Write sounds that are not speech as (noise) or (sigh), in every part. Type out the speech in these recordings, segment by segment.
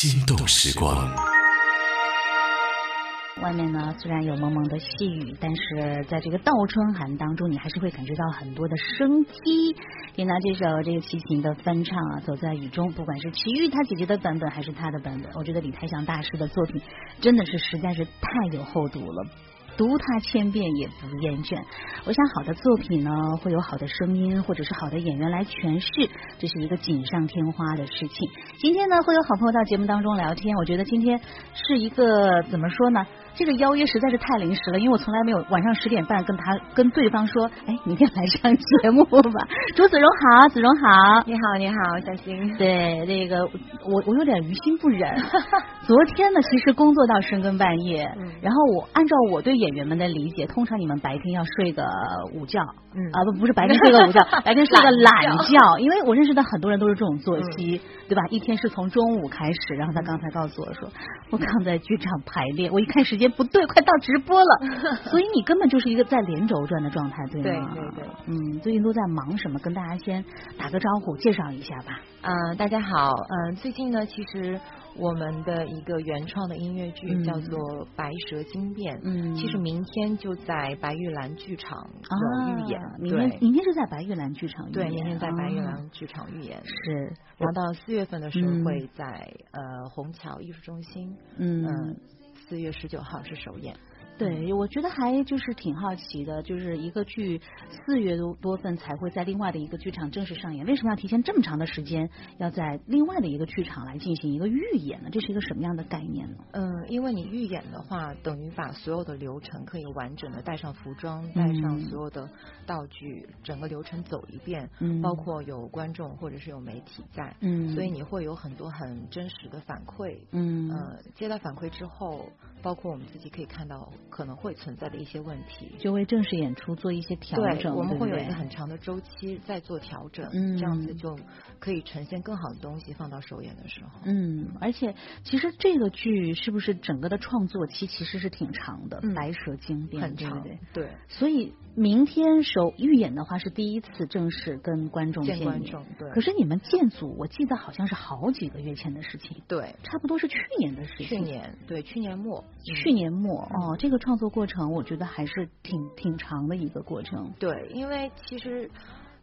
心动时光。外面呢，虽然有蒙蒙的细雨，但是在这个倒春寒当中，你还是会感觉到很多的生机。听到这首这个齐秦的翻唱啊，《走在雨中》，不管是齐豫他姐姐的版本，还是他的版本，我觉得李泰祥大师的作品真的是实在是太有厚度了。读它千遍也不厌倦。我想，好的作品呢，会有好的声音，或者是好的演员来诠释，这是一个锦上添花的事情。今天呢，会有好朋友到节目当中聊天，我觉得今天是一个怎么说呢？这个邀约实在是太临时了，因为我从来没有晚上十点半跟他跟对方说，哎，明天来上节目吧。(laughs) 朱子荣好，子荣好，你好，你好，小新。对，那个我我有点于心不忍。(laughs) 昨天呢，其实工作到深更半夜，然后我按照我对演员们的理解，通常你们白天要睡个午觉，嗯啊不不是白天睡个午觉，(laughs) 白天睡个懒觉，因为我认识的很多人都是这种作息，对吧？一天是从中午开始，然后他刚才告诉我说，我刚在剧场排练，我一看时间。不对，快到直播了，(laughs) 所以你根本就是一个在连轴转的状态，对吗？对对对，嗯，最近都在忙什么？跟大家先打个招呼，介绍一下吧。嗯，大家好，嗯，最近呢，其实。我们的一个原创的音乐剧叫做《白蛇精变》，嗯，其实明天就在白玉兰剧场有预演，明天明天是在白玉兰剧场对，明天在白玉兰剧场预演。是，然后到四月份的时候会在呃虹桥艺术中心，嗯，四月十九号是首演。对，我觉得还就是挺好奇的，就是一个剧四月多多份才会在另外的一个剧场正式上演，为什么要提前这么长的时间要在另外的一个剧场来进行一个预演呢？这是一个什么样的概念呢？嗯，因为你预演的话，等于把所有的流程可以完整的带上服装，带上所有的道具，整个流程走一遍，嗯，包括有观众或者是有媒体在，嗯，所以你会有很多很真实的反馈，嗯，呃，接到反馈之后，包括我们自己可以看到。可能会存在的一些问题，就为正式演出做一些调整。我们会有一个很长的周期在做调整，这样子就可以呈现更好的东西放到首演的时候。嗯，而且其实这个剧是不是整个的创作期其实是挺长的，《白蛇精变》很长，对。所以明天首预演的话是第一次正式跟观众见观众，对。可是你们建组，我记得好像是好几个月前的事情，对，差不多是去年的事情。去年，对，去年末，去年末哦，这个。创作过程，我觉得还是挺挺长的一个过程。对，因为其实。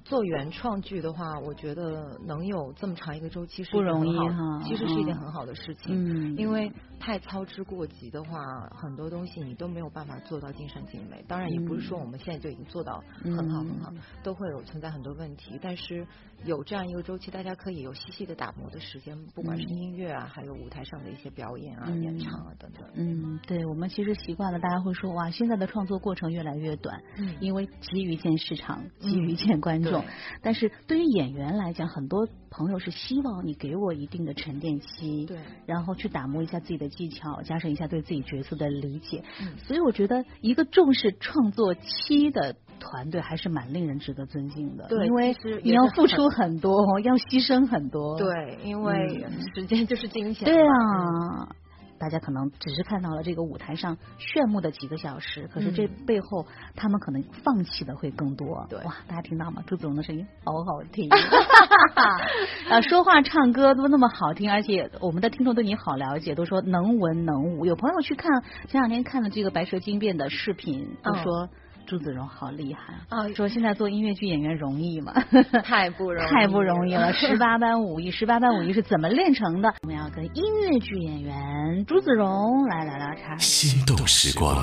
做原创剧的话，我觉得能有这么长一个周期是不容易哈，其实是一件很好的事情。嗯，因为太操之过急的话，很多东西你都没有办法做到尽善尽美。当然，也不是说我们现在就已经做到很好很好，都会有存在很多问题。但是有这样一个周期，大家可以有细细的打磨的时间，不管是音乐啊，还有舞台上的一些表演啊、演唱啊等等。嗯，对，我们其实习惯了，大家会说哇，现在的创作过程越来越短，因为急于见市场，急于见观众。但是对于演员来讲，很多朋友是希望你给我一定的沉淀期，对，然后去打磨一下自己的技巧，加深一下对自己角色的理解。所以我觉得一个重视创作期的团队还是蛮令人值得尊敬的，对，因为你要付出很多，(laughs) 要牺牲很多，对，因为时间就是金钱，对啊。大家可能只是看到了这个舞台上炫目的几个小时，可是这背后他们可能放弃的会更多。对，哇，大家听到吗？朱子龙的声音好好听，(laughs) 啊，说话唱歌都那么好听，而且我们的听众对你好了解，都说能文能武。有朋友去看前两天看了这个《白蛇精变》的视频，都说。朱子荣好厉害啊！说现在做音乐剧演员容易吗？(laughs) 太不容易，太不容易了。十八般武艺，十八般武艺是怎么练成的？我们要跟音乐剧演员朱子荣来聊聊天。心动时光。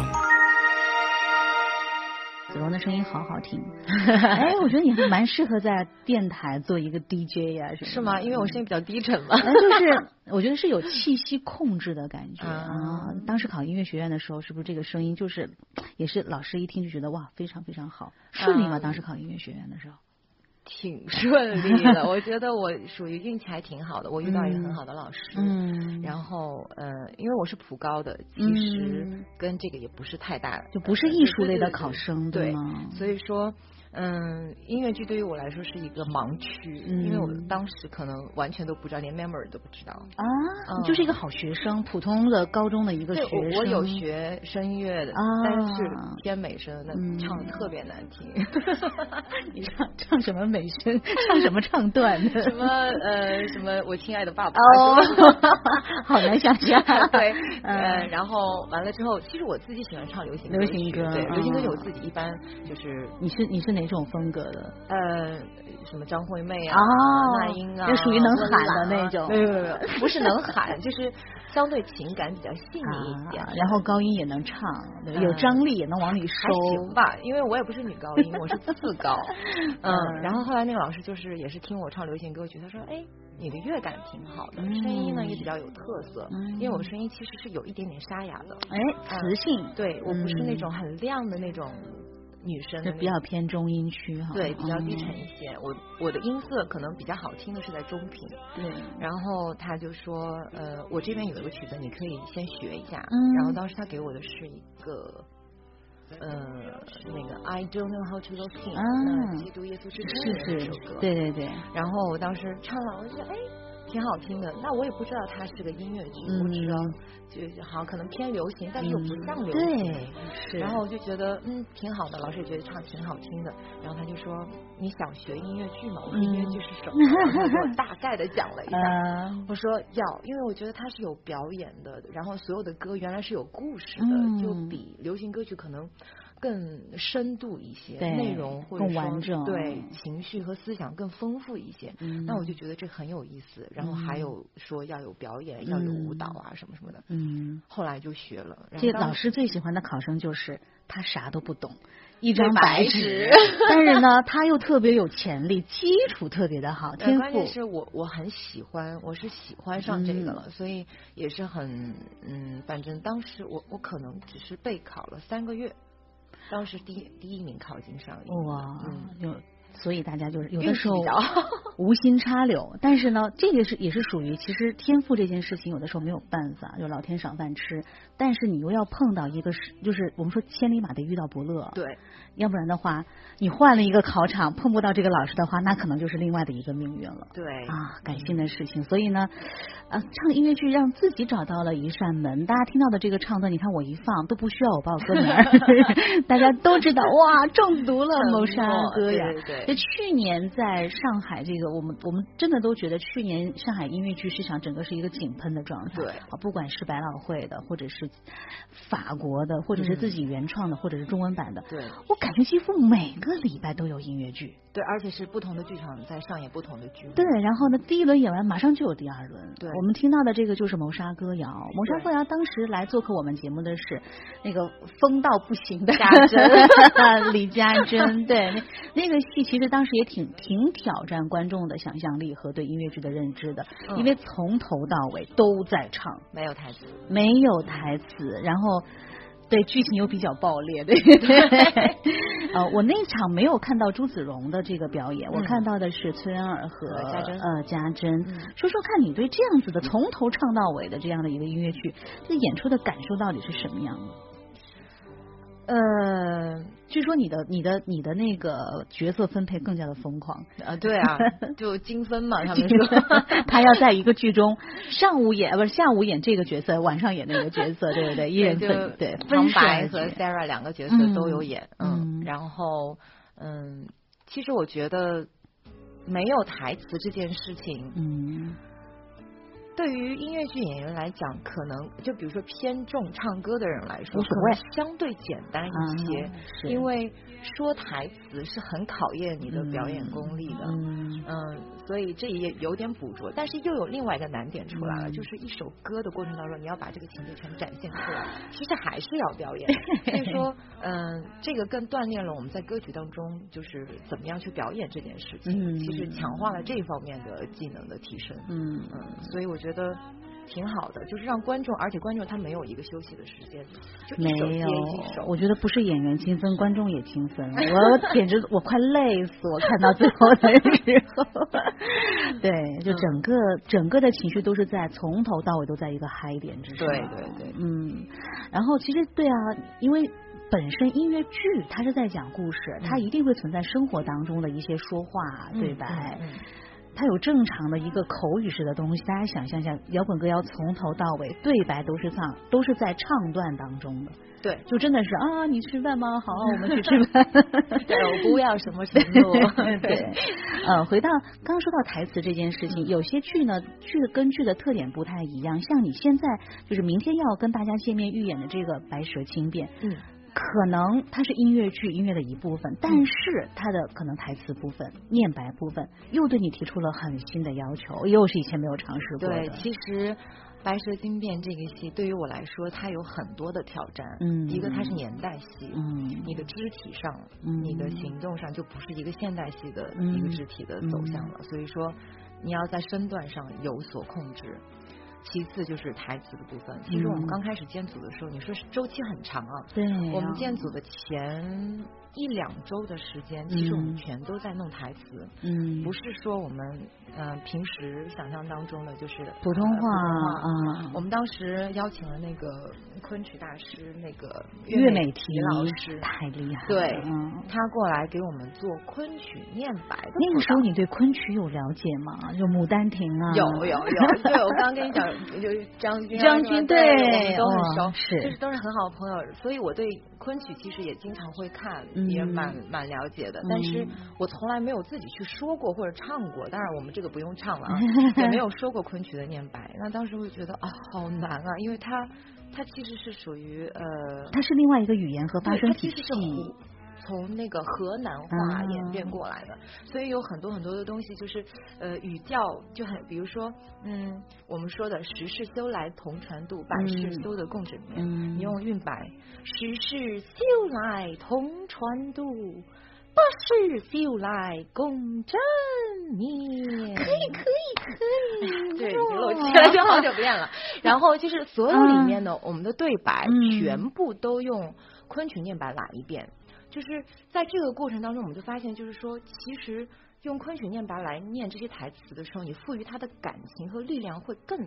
子荣的声音好好听，(laughs) 哎，我觉得你还蛮适合在电台做一个 DJ 呀，是吗？因为我声音比较低沉嘛。就是我觉得是有气息控制的感觉啊。当时考音乐学院的时候，是不是这个声音就是也是老师一听就觉得哇，非常非常好，顺利吗？当时考音乐学院的时候。挺顺利的，(laughs) 我觉得我属于运气还挺好的，我遇到一个很好的老师，嗯，然后呃，因为我是普高的，其实跟这个也不是太大，就不是艺术类的考生，对吗？所以说嗯，音乐剧对于我来说是一个盲区，因为我当时可能完全都不知道，连 memory 都不知道啊。你就是一个好学生，普通的高中的一个学生。我有学声乐的，但是偏美声，那唱的特别难听。(laughs) 你唱唱什么美声？唱什么唱段？什么呃什么我亲爱的爸爸？哦，好难想象。(laughs) 对，呃，然后完了之后，其实我自己喜欢唱流行流行歌，对，流行歌曲我自己一般就是你是你是哪种风格的？呃，什么张惠妹啊，那英啊，就属于能喊的那种。没有没有不是能喊，(laughs) 就是相对情感比较细腻一点，然后高音也能唱，有张力也能往里收。还行吧，因为我也不是女高音，我是次高。(laughs) 嗯，然后后来那个老师就是也是听我唱流行歌曲，他说：“哎，你的乐感挺好的，声音呢也比较有特色，因为我声音其实是有一点点沙哑的，哎，磁性。对我不是那种很亮的那种。”女生就比较偏中音区哈，对，比较低沉一些。我我的音色可能比较好听的是在中频，对。然后他就说，呃，我这边有一个曲子，你可以先学一下。嗯。然后当时他给我的是一个，呃，那个 I don't know how to love him，嗯，基督耶稣之歌这首歌，对对对。然后我当时唱了，我就哎。挺好听的，那我也不知道它是个音乐剧，我知道就好像可能偏流行，但是又不像流行。对，然后我就觉得嗯挺好的，老师也觉得唱挺好听的。然后他就说你想学音乐剧吗？我说音乐剧是什么？我大概的讲了一下。我说要，因为我觉得它是有表演的，然后所有的歌原来是有故事的，就比流行歌曲可能。更深度一些，内容或者说对情绪和思想更丰富一些，那我就觉得这很有意思。然后还有说要有表演，要有舞蹈啊什么什么的。嗯，后来就学了。这老师最喜欢的考生就是他啥都不懂，一张白纸，(laughs) 但是呢他又特别有潜力，基础特别的好，天赋。关键是我我很喜欢，我是喜欢上这个了，所以也是很嗯，反正当时我我可能只是备考了三个月。当时第一第一名考进上影，哇，就，所以大家就是有的时候 (laughs) 无心插柳，但是呢，这个是也是属于其实天赋这件事情，有的时候没有办法，就老天赏饭吃，但是你又要碰到一个是，就是我们说千里马得遇到伯乐，对，要不然的话，你换了一个考场碰不到这个老师的话，那可能就是另外的一个命运了，对，啊，感性的事情，所以呢。啊，唱音乐剧让自己找到了一扇门。大家听到的这个唱段，你看我一放都不需要我报歌名，(laughs) 大家都知道哇，中毒了《谋杀歌呀》。对，去年在上海，这个我们我们真的都觉得去年上海音乐剧市场整个是一个井喷的状态。对，啊，不管是百老汇的，或者是法国的，或者是自己原创的，或者是中文版的。对，我感觉几乎每个礼拜都有音乐剧。对，而且是不同的剧场在上演不同的剧。对，然后呢，第一轮演完，马上就有第二轮。对。我们听到的这个就是《谋杀歌谣》，《谋杀歌谣》当时来做客我们节目的是那个疯到不行的嘉珍，李嘉珍。对，那那个戏其实当时也挺挺挑战观众的想象力和对音乐剧的认知的，因为从头到尾都在唱，没有台词，没有台词，然后。对剧情又比较爆裂，对对。(laughs) 呃，我那场没有看到朱子荣的这个表演，我看到的是崔恩尔和家珍。呃，家珍，说说看你对这样子的从头唱到尾的这样的一个音乐剧，这演出的感受到底是什么样的？呃，据说你的、你的、你的那个角色分配更加的疯狂啊！对啊，就精分嘛，(laughs) 他们说他要在一个剧中上午演不是下午演这个角色，晚上演那个角色，对不对？一人分对。分白和 Sarah 两个角色都有演，嗯，然后嗯，其实我觉得没有台词这件事情，嗯。对于音乐剧演员来讲，可能就比如说偏重唱歌的人来说，无所谓，相对简单一些，因为说台词是很考验你的表演功力的，嗯，所以这也有点捕捉，但是又有另外一个难点出来了，就是一首歌的过程当中，你要把这个情节全展现出来，其实还是要表演，(laughs) 所以说，嗯，这个更锻炼了我们在歌曲当中就是怎么样去表演这件事情，其实强化了这方面的技能的提升，嗯。嗯，所以我。觉得挺好的，就是让观众，而且观众他没有一个休息的时间，没有。我觉得不是演员精分，观众也精分。(laughs) 我简直我快累死，我看到最后的时候。对，就整个整个的情绪都是在从头到尾都在一个嗨点之上。对对对，嗯。然后其实对啊，因为。本身音乐剧它是在讲故事，它一定会存在生活当中的一些说话对白。它有正常的一个口语式的东西，大家想象一下，摇滚歌谣从头到尾对白都是唱，都是在唱段当中的。对，就真的是啊，你吃饭吗？好，我们去吃饭。(laughs) 对，我不要什么承诺。(laughs) 对，呃，回到刚刚说到台词这件事情，有些剧呢，剧的跟剧的特点不太一样。像你现在就是明天要跟大家见面预演的这个《白蛇轻便》，嗯。可能它是音乐剧音乐的一部分，但是它的可能台词部分、念白部分又对你提出了很新的要求，又是以前没有尝试过的。对，其实《白蛇精变》这个戏对于我来说，它有很多的挑战。嗯，一个它是年代戏，嗯，你的肢体上、你的行动上就不是一个现代戏的一个肢体的走向了，所以说你要在身段上有所控制。其次就是台词的部分。其实我们刚开始建组的时候，你说是周期很长啊。对。我们建组的前。一两周的时间，其实我们全都在弄台词，嗯，不是说我们嗯平时想象当中的就是普通话啊。我们当时邀请了那个昆曲大师那个岳美提老师，太厉害，对，他过来给我们做昆曲念白。那个时候你对昆曲有了解吗？有《牡丹亭》啊？有有有，(laughs) 对我刚刚跟你讲，就是张军张军对都很熟，是就是都是很好的朋友，所以我对昆曲其实也经常会看。也蛮蛮了解的，但是我从来没有自己去说过或者唱过。当然，我们这个不用唱了啊，(laughs) 也没有说过昆曲的念白。那当时会觉得啊，好难啊，因为它它其实是属于呃，它是另外一个语言和发声体系。从那个河南话演变过来的，所以有很多很多的东西，就是呃语调就很，比如说嗯，我们说的十世修来同船渡，百世修得共枕眠，你用韵白，十世修来同船渡，百世修来共枕眠，可以可以可以，对，我记了就好久不练了。(laughs) 然后就是所有里面的我们的对白全部都用昆曲念白来一遍。就是在这个过程当中，我们就发现，就是说，其实用昆曲念白来念这些台词的时候，你赋予它的感情和力量会更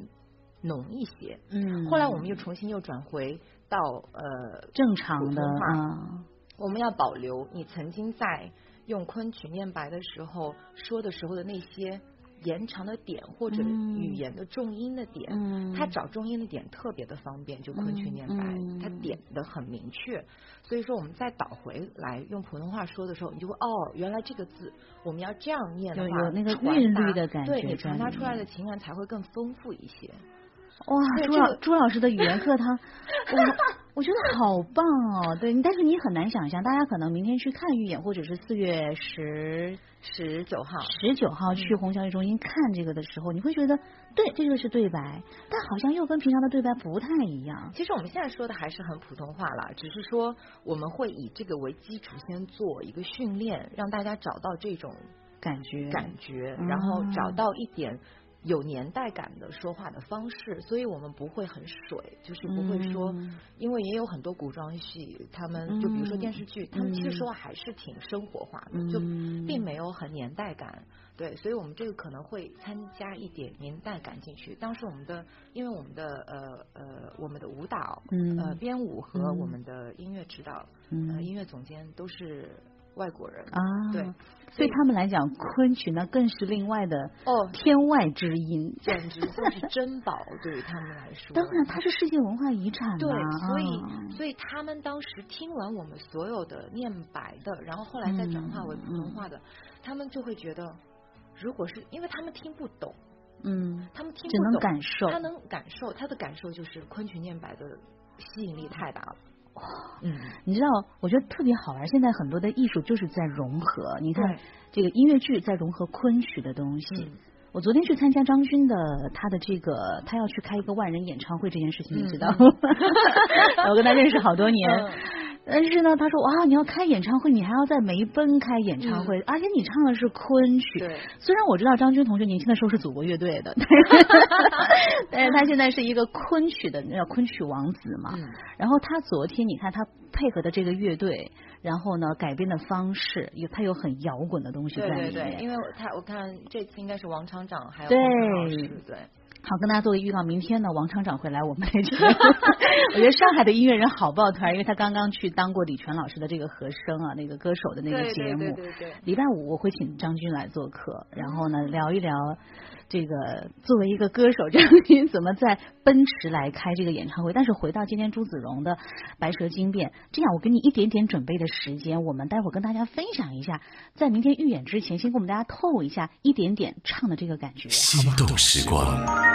浓一些。嗯。后来我们又重新又转回到呃正常的话，我们要保留你曾经在用昆曲念白的时候说的时候的那些。延长的点或者语言的重音的点，他找重音的点特别的方便，就昆曲念白，他点的很明确。所以说，我们再倒回来用普通话说的时候，你就会哦，原来这个字我们要这样念的话，有那个韵律的感觉，对你传达出来的情感才会更丰富一些。哇，朱老朱老师的语言课，堂我我觉得好棒哦。对，但是你很难想象，大家可能明天去看预演，或者是四月十十九号十九号去红教育中心看这个的时候，你会觉得对这个是对白，但好像又跟平常的对白不太一样。其实我们现在说的还是很普通话了，只是说我们会以这个为基础，先做一个训练，让大家找到这种感觉感觉，然后找到一点。有年代感的说话的方式，所以我们不会很水，就是不会说，因为也有很多古装戏，他们就比如说电视剧，他们其实说话还是挺生活化的，就并没有很年代感。对，所以我们这个可能会参加一点年代感进去。当时我们的，因为我们的呃呃，我们的舞蹈、呃编舞和我们的音乐指导、呃音乐总监都是。外国人。啊，对，对他们来讲，昆曲呢更是另外的哦，天外之音，简直就是珍宝，对于他们来说。当然，它是世界文化遗产对，所以，所以他们当时听完我们所有的念白的，然后后来再转化为普通话的，他们就会觉得，如果是因为他们听不懂，嗯，他们听不懂，感受，他能感受，他的感受就是昆曲念白的吸引力太大了。哇，嗯，你知道，我觉得特别好玩。现在很多的艺术就是在融合。你看，这个音乐剧在融合昆曲的东西。我昨天去参加张军的他的这个，他要去开一个万人演唱会这件事情，你知道吗？(laughs) 我跟他认识好多年。但是呢，他说哇，你要开演唱会，你还要在梅奔开演唱会，而且你唱的是昆曲。对。虽然我知道张军同学年轻的时候是祖国乐队的，(laughs) (laughs) 但是他现在是一个昆曲的叫昆曲王子嘛。嗯。然后他昨天你看他配合的这个乐队，然后呢改编的方式有他有很摇滚的东西在里面。对对对，因为他我看这次应该是王厂长还有王老师对。好，跟大家做个预告，明天呢，王厂长会来我们这节目。(laughs) 我觉得上海的音乐人好抱团，因为他刚刚去当过李泉老师的这个和声啊，那个歌手的那个节目。对对对对。礼拜五我会请张军来做客，然后呢聊一聊这个作为一个歌手，张军怎么在奔驰来开这个演唱会。但是回到今天朱子荣的《白蛇精变》，这样我给你一点点准备的时间，我们待会儿跟大家分享一下，在明天预演之前，先给我们大家透一下一点点唱的这个感觉，心动时光。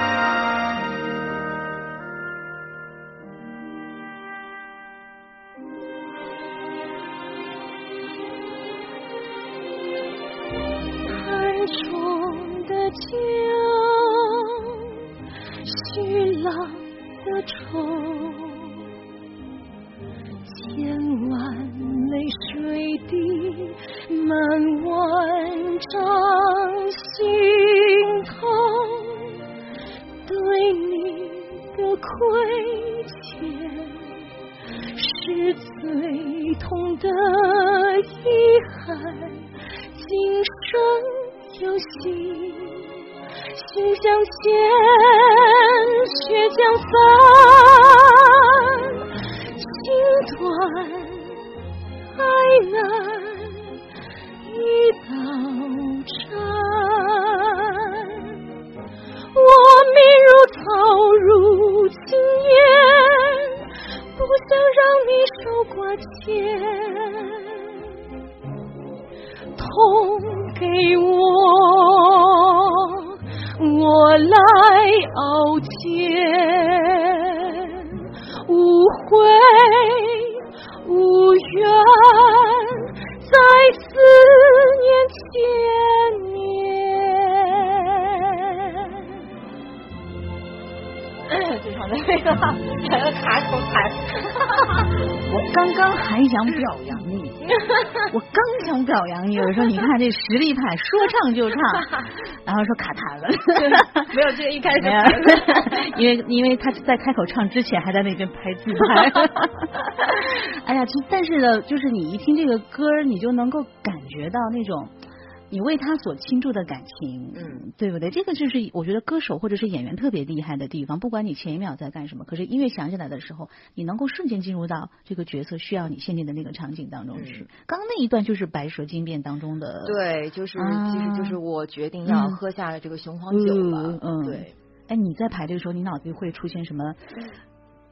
遗憾今生有幸心向前血将散情断爱难已到真我命如草如青烟不想让你受挂牵痛给我我来熬煎。无悔无怨在思念前。这实力派说唱就唱，然后说卡痰了，(laughs) 没有这个一开始 (laughs) (laughs) 因为因为他在开口唱之前还在那边拍自拍。哎呀，但是呢，就是你一听这个歌，你就能够感觉到那种。你为他所倾注的感情，嗯，对不对？这个就是我觉得歌手或者是演员特别厉害的地方。不管你前一秒在干什么，可是音乐响起来的时候，你能够瞬间进入到这个角色需要你限定的那个场景当中去。刚刚那一段就是《白蛇精变》当中的，对，就是其实就是我决定要喝下了这个雄黄酒了。嗯，对。哎，你在排队的时候，你脑子里会出现什么？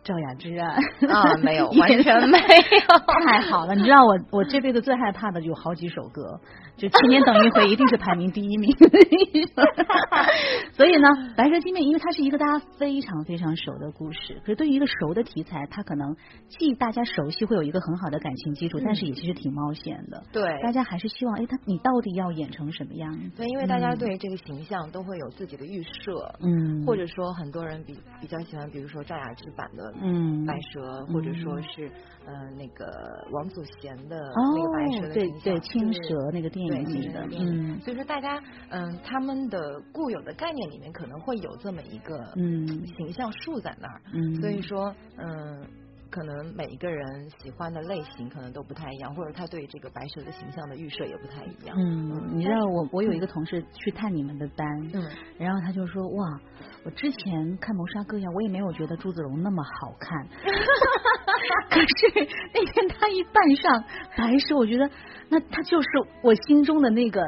赵雅芝啊？啊，没有，(laughs) 完全没有。太好了，你知道我我这辈子最害怕的有好几首歌。就千年等一回，一定是排名第一名。(laughs) 所以呢，《白蛇精面》因为它是一个大家非常非常熟的故事，可是对于一个熟的题材，它可能既大家熟悉，会有一个很好的感情基础，但是也其实挺冒险的。对，大家还是希望，哎，他你到底要演成什么样子？对，因为大家对这个形象都会有自己的预设，嗯，或者说很多人比比较喜欢，比如说赵雅芝版的嗯白蛇，或者说是呃那个王祖贤的那个白蛇对对青蛇那个电影。对的，嗯，所以说大家，嗯，他们的固有的概念里面可能会有这么一个嗯。形象树在那儿，嗯，所以说，嗯，可能每一个人喜欢的类型可能都不太一样，或者他对这个白蛇的形象的预设也不太一样。嗯，你知道我我有一个同事去探你们的单，嗯，然后他就说哇，我之前看谋杀歌谣，我也没有觉得朱子荣那么好看，(laughs) 可是那天他一扮上白蛇，我觉得。那他就是我心中的那个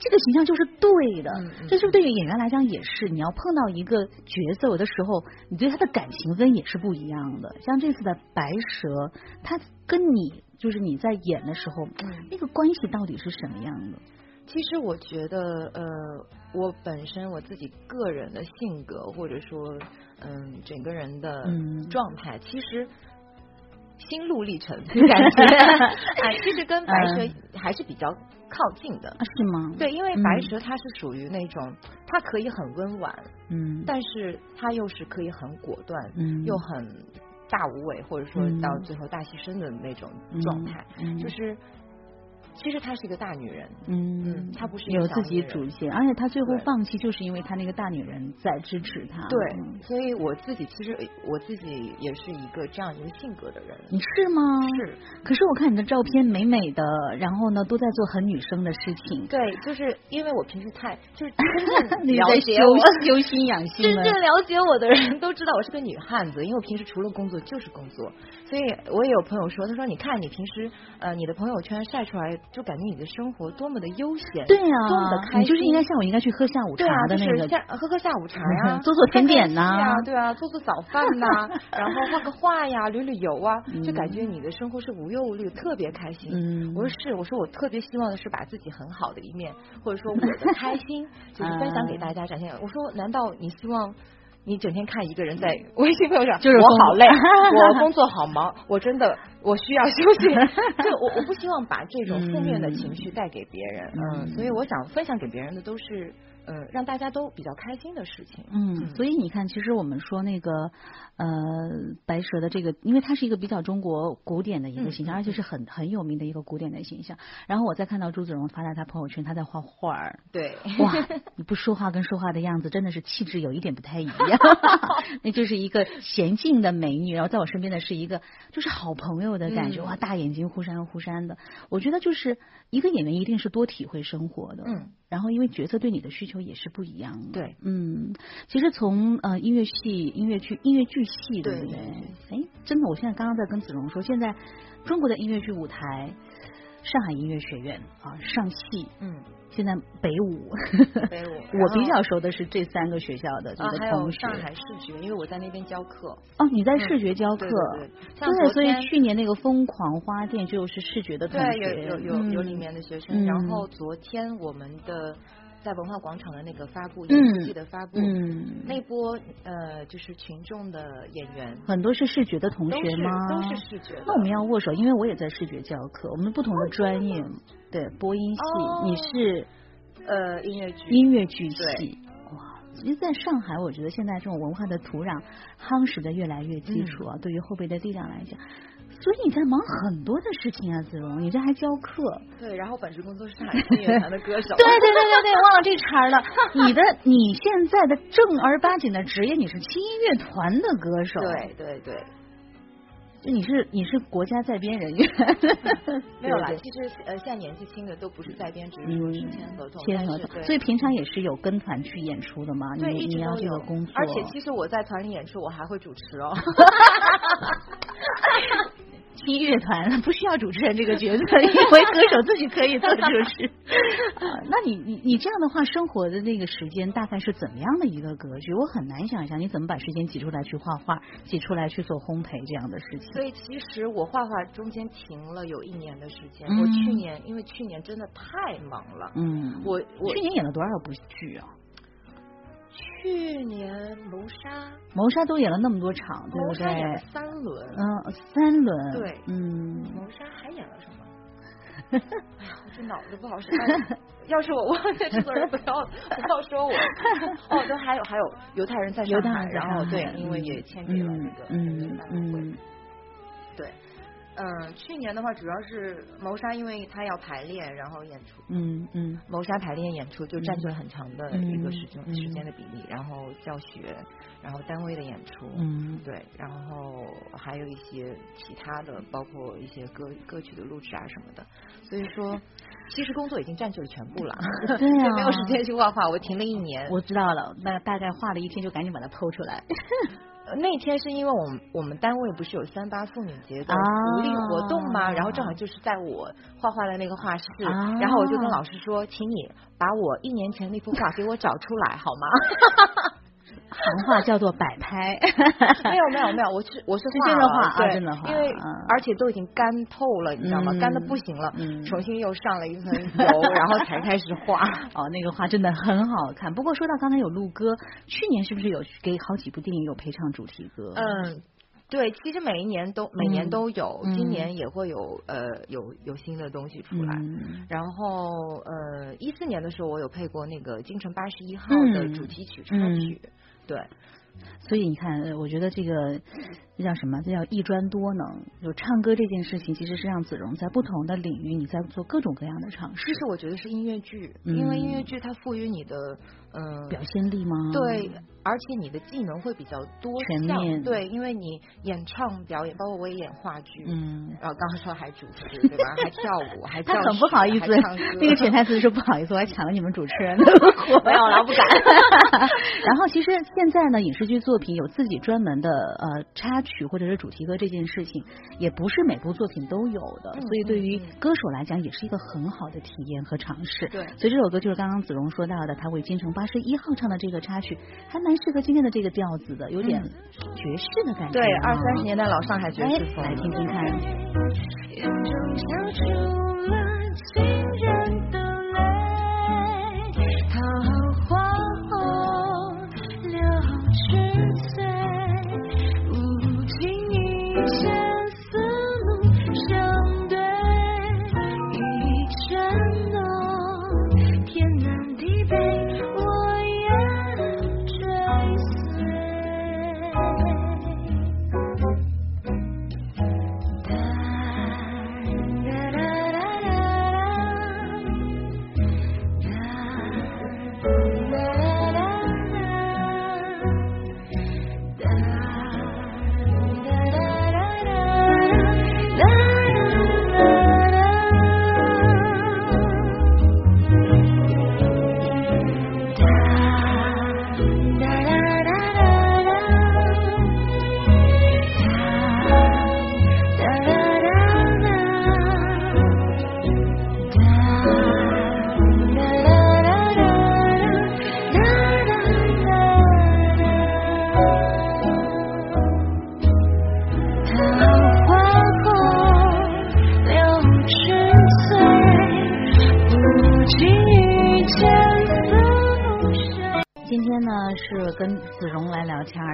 这个形象就是对的，这是不是对于演员来讲也是。你要碰到一个角色，有的时候你对他的感情分也是不一样的。像这次的白蛇，他跟你就是你在演的时候，那个关系到底是什么样的？其实我觉得，呃，我本身我自己个人的性格，或者说，嗯，整个人的状态，其实。心路历程 (laughs) 感觉啊，(laughs) 其实跟白蛇还是比较靠近的，是吗？对，因为白蛇它是属于那种，它可以很温婉，嗯，但是它又是可以很果断，嗯，又很大无畏，或者说到最后大牺牲的那种状态，就是其实她是一个大女人，嗯，她不是有自己主见，而且她最后放弃，就是因为她那个大女人在支持她。对，所以我自己其实我自己也是一个这样一个性格的人。你是吗？是。可是我看你的照片美美的，然后呢都在做很女生的事情。对，就是因为我平时太就是真正 (laughs) 了解我 (laughs) 修心养性，真正了解我的人都知道我是个女汉子，因为我平时除了工作就是工作。所以我也有朋友说，他说你看你平时呃你的朋友圈晒出来，就感觉你的生活多么的悠闲，对呀，多么的开心。你就是应该像我应该去喝下午茶的那个，下喝喝下午茶呀，(laughs) 做做甜点呐，对啊，做做早饭呐，(laughs) 然后画个画呀，旅旅游啊，就感觉你的生活是无忧无虑，特别开心。嗯，我说是，我说我特别希望的是把自己很好的一面，或者说我的开心，(laughs) 就是分享给大家展现。我说难道你希望？你整天看一个人在微信朋友上，就是我好累，我工作好忙，(laughs) 我真的我需要休息。(laughs) 就我我不希望把这种负面的情绪带给别人，嗯，所以我想分享给别人的都是。呃，让大家都比较开心的事情。嗯，所以你看，其实我们说那个呃白蛇的这个，因为它是一个比较中国古典的一个形象，而且是很很有名的一个古典的形象。然后我再看到朱子荣发在他朋友圈，他在画画儿。对，哇，你不说话跟说话的样子，真的是气质有一点不太一样。(laughs) 那就是一个娴静的美女，然后在我身边的是一个就是好朋友的感觉。哇，大眼睛忽闪忽闪的。我觉得就是一个演员一定是多体会生活的。嗯。然后因为角色对你的需求也是不一样的，对，嗯，其实从呃音乐系、音乐剧、音乐剧系，对不对？哎，真的，我现在刚刚在跟子荣说，现在中国的音乐剧舞台，上海音乐学院啊，上戏，嗯。现在北舞，北舞，(laughs) 我比较熟的是这三个学校的这个同学。还有上海视觉，因为我在那边教课。哦，你在视觉教课，对，所以去年那个疯狂花店就是视觉的同学，对，有有有有里面的学生。然后昨天我们的在文化广场的那个发布，演戏的发布，那波呃就是群众的演员，很多是视觉的同学吗？都是视觉。那我们要握手，因为我也在视觉教课，我们不同的专业。对播音系，你是呃音乐剧音乐剧系哇！其实在上海，我觉得现在这种文化的土壤夯实的越来越基础啊。对于后辈的力量来讲，所以你在忙很多的事情啊，子荣，你这还教课。对，然后本职工作是上海音乐团的歌手。对对对对对，忘了这茬了。(laughs) 你的你现在的正儿八经的职业，你是轻音乐团的歌手。对对对。就你是你是国家在编人员，(laughs) 没有啦。其实呃，现在年纪轻的都不是在编，只是说是签合同。签合同，所以平常也是有跟团去演出的嘛。对，一直都有工作。而且其实我在团里演出，我还会主持哦。听乐团不需要主持人这个角色，因为歌手自己可以做主持。(laughs) 啊，那你你你这样的话，生活的那个时间大概是怎么样的一个格局？我很难想象你怎么把时间挤出来去画画，挤出来去做烘焙这样的事情。所以其实我画画中间停了有一年的时间。我去年因为去年真的太忙了。嗯。我我去年演了多少部剧啊？去年谋杀，谋杀都演了那么多场，对不对？三轮，嗯，三轮，对，嗯。谋杀还演了什么？哎呀，我这脑子不好使。(laughs) 要是我忘了制作人，不要不要说我。(laughs) 哦，对，还有还有犹太人在上海，然后对，因为也签给了那个嗯嗯，对。嗯，去年的话主要是谋杀，因为他要排练，然后演出。嗯嗯，谋杀排练演出就占据了很长的一个时间时间的比例，然后教学，然后单位的演出，嗯，对，然后还有一些其他的，包括一些歌歌曲的录制啊什么的。所以说，其实工作已经占据了全部了，对啊，(laughs) 没有时间去画画。我停了一年，我知道了，那大概画了一天，就赶紧把它剖出来。(laughs) 那天是因为我们我们单位不是有三八妇女节的福利活动吗？然后正好就是在我画画的那个画室，然后我就跟老师说，请你把我一年前那幅画给我找出来好吗？(laughs) 行话叫做摆 (laughs) 拍，没有没有没有，我是我是真的画啊，真的画，因为而且都已经干透了，你知道吗？干的不行了，重新又上了一层油，(laughs) 然后才开始画。哦，那个画真的很好看。不过说到刚才有录歌，去年是不是有给好几部电影有配唱主题歌？嗯，对，其实每一年都每年都有，今年也会有呃有有新的东西出来。然后呃一四年的时候，我有配过那个《京城八十一号》的主题曲插曲。对，所以你看，我觉得这个这叫什么？这叫一专多能。就唱歌这件事情，其实是让子荣在不同的领域，你在做各种各样的尝试。其实我觉得是音乐剧，因为音乐剧它赋予你的嗯表现力吗？对。而且你的技能会比较多全面，对，因为你演唱表演，包括我也演话剧，嗯，然后刚刚说还主持，对吧？(laughs) 还跳舞，还他很不好意思，那个潜台词是不好意思，我还抢了你们主持人的活，(laughs) 没有了，不敢。(laughs) 然后其实现在呢，影视剧作品有自己专门的呃插曲或者是主题歌这件事情，也不是每部作品都有的，所以对于歌手来讲，也是一个很好的体验和尝试。对，所以这首歌就是刚刚子荣说到的，他为京城八十一号唱的这个插曲，还蛮。蛮适合今天的这个调子的，有点爵士的感觉。对，二三十年代老上海爵士风，来听听看。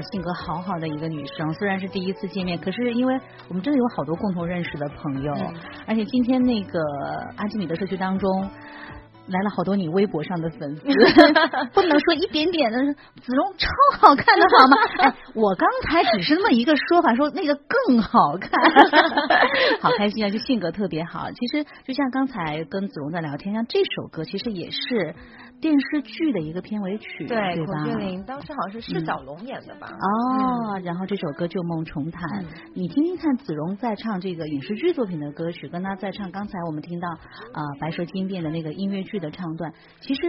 性格好好的一个女生，虽然是第一次见面，可是因为我们真的有好多共同认识的朋友，而且今天那个阿基米德社区当中来了好多你微博上的粉丝，(laughs) 不能说一点点的子荣超好看的好吗？哎，我刚才只是那么一个说法，说那个更好看，(laughs) 好开心啊！就性格特别好。其实就像刚才跟子荣在聊天，像这首歌其实也是。电视剧的一个片尾曲，对，孔雀翎当时好像是释小龙演的吧？哦，然后这首歌《旧梦重弹》，你听听看，子荣在唱这个影视剧作品的歌曲，跟他在唱刚才我们听到啊《白蛇精变》的那个音乐剧的唱段，其实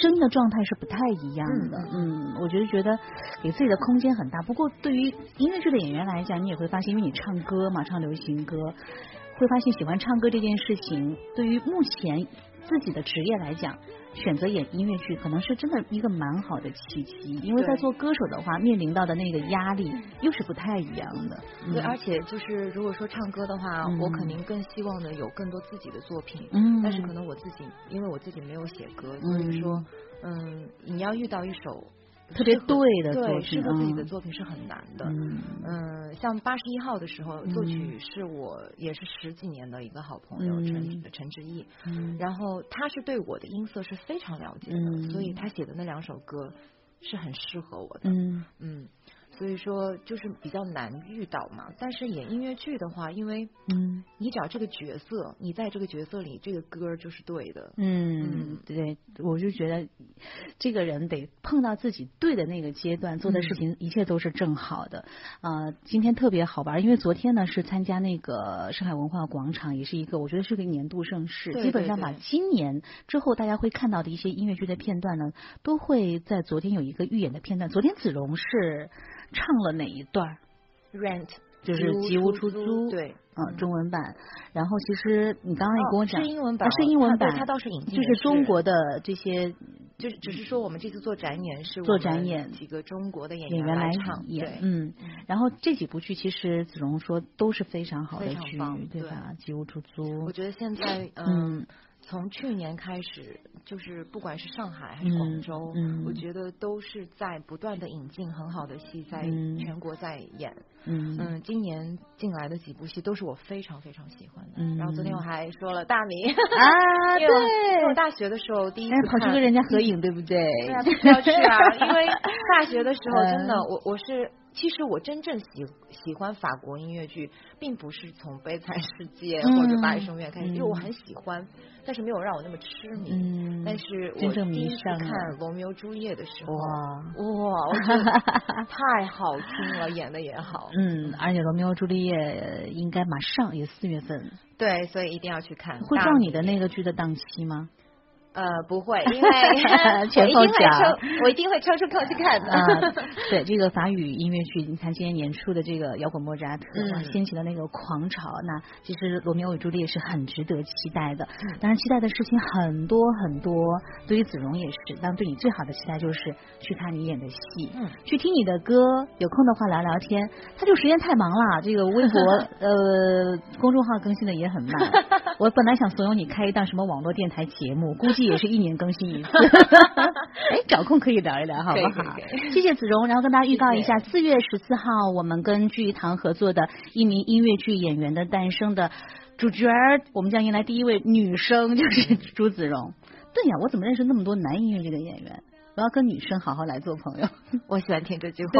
声音的状态是不太一样的。嗯，我觉得觉得给自己的空间很大。不过对于音乐剧的演员来讲，你也会发现，因为你唱歌嘛，唱流行歌，会发现喜欢唱歌这件事情，对于目前自己的职业来讲。选择演音乐剧可能是真的一个蛮好的契机，因为在做歌手的话，面临到的那个压力又是不太一样的。对，而且就是如果说唱歌的话，我肯定更希望呢有更多自己的作品。嗯。但是可能我自己，因为我自己没有写歌，所以说，嗯，你要遇到一首。特别对的作品，适合自己的作品是很难的。嗯，像八十一号的时候，作曲是我也是十几年的一个好朋友陈陈志毅，然后他是对我的音色是非常了解的，所以他写的那两首歌是很适合我的。嗯。嗯。所以说就是比较难遇到嘛，但是演音乐剧的话，因为嗯，你找这个角色，你在这个角色里，这个歌就是对的。嗯，对，我就觉得这个人得碰到自己对的那个阶段，做的事情一切都是正好的。啊，今天特别好玩，因为昨天呢是参加那个上海文化广场，也是一个我觉得是个年度盛事，基本上把今年之后大家会看到的一些音乐剧的片段呢，都会在昨天有一个预演的片段。昨天子荣是。唱了哪一段？Rent 就是吉屋出租，对，嗯，中文版。然后其实你刚刚也跟我讲，是英文版，是英文版，它倒是引进，就是中国的这些，就是只是说我们这次做展演是做展演，几个中国的演员来唱，演，嗯。然后这几部剧其实子荣说都是非常好的剧，对吧？吉屋出租，我觉得现在嗯。从去年开始，就是不管是上海还是广州，我觉得都是在不断的引进很好的戏，在全国在演。嗯嗯，今年进来的几部戏都是我非常非常喜欢的。嗯，然后昨天我还说了大米啊，对，因为我大学的时候第一次跑去跟人家合影，对不对？对啊，要去啊，因为大学的时候真的，(laughs) 我我是。其实我真正喜喜欢法国音乐剧，并不是从《悲惨世界》或者《巴黎圣母院》开始，因为我很喜欢，但是没有让我那么痴迷。嗯，但是我第一次看《罗密欧朱丽叶》的时候，哇哇，我觉得太好听了，演的也好。嗯，而且《罗密欧朱丽叶》应该马上也四月份。对，所以一定要去看。会撞你的那个剧的档期吗？呃，不会，因为 (laughs) 前后脚，我一定会抽出空去看的。对，这个法语音乐剧，你看今年年初的这个摇滚莫扎特，掀起了那个狂潮。那其实罗密欧与朱丽叶是很值得期待的。当然，期待的事情很多很多。对于子荣也是，但对你最好的期待就是去看你演的戏，嗯去听你的歌，有空的话聊聊天。他就时间太忙了，这个微博呃公众号更新的也很慢。(laughs) 我本来想怂恿你开一档什么网络电台节目，估计。也是一年更新一次，(laughs) 哎，找空可以聊一聊，好不好？谢谢子荣，然后跟大家预告一下，四月十四号我们跟聚一堂合作的一名音乐剧演员的诞生的主角，我们将迎来第一位女生，就是朱子荣。对呀，我怎么认识那么多男音乐剧的演员？我要跟女生好好来做朋友，(laughs) 我喜欢听这句话，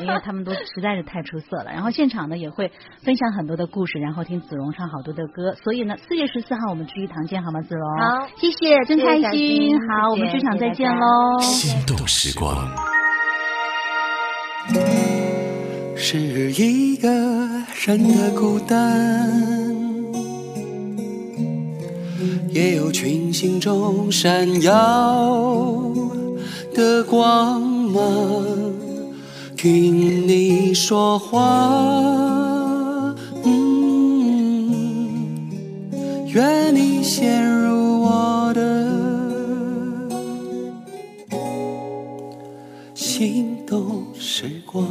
因为他们都 (laughs) 实在是太出色了。然后现场呢也会分享很多的故事，然后听子荣唱好多的歌。所以呢，四月十四号我们聚一堂见，好吗？子荣，好，谢谢，真开心。好，我们剧场再见喽。心动时光，是一个人的孤单，也有群星中闪耀。的光芒，听你说话，嗯，愿你陷入我的心动时光。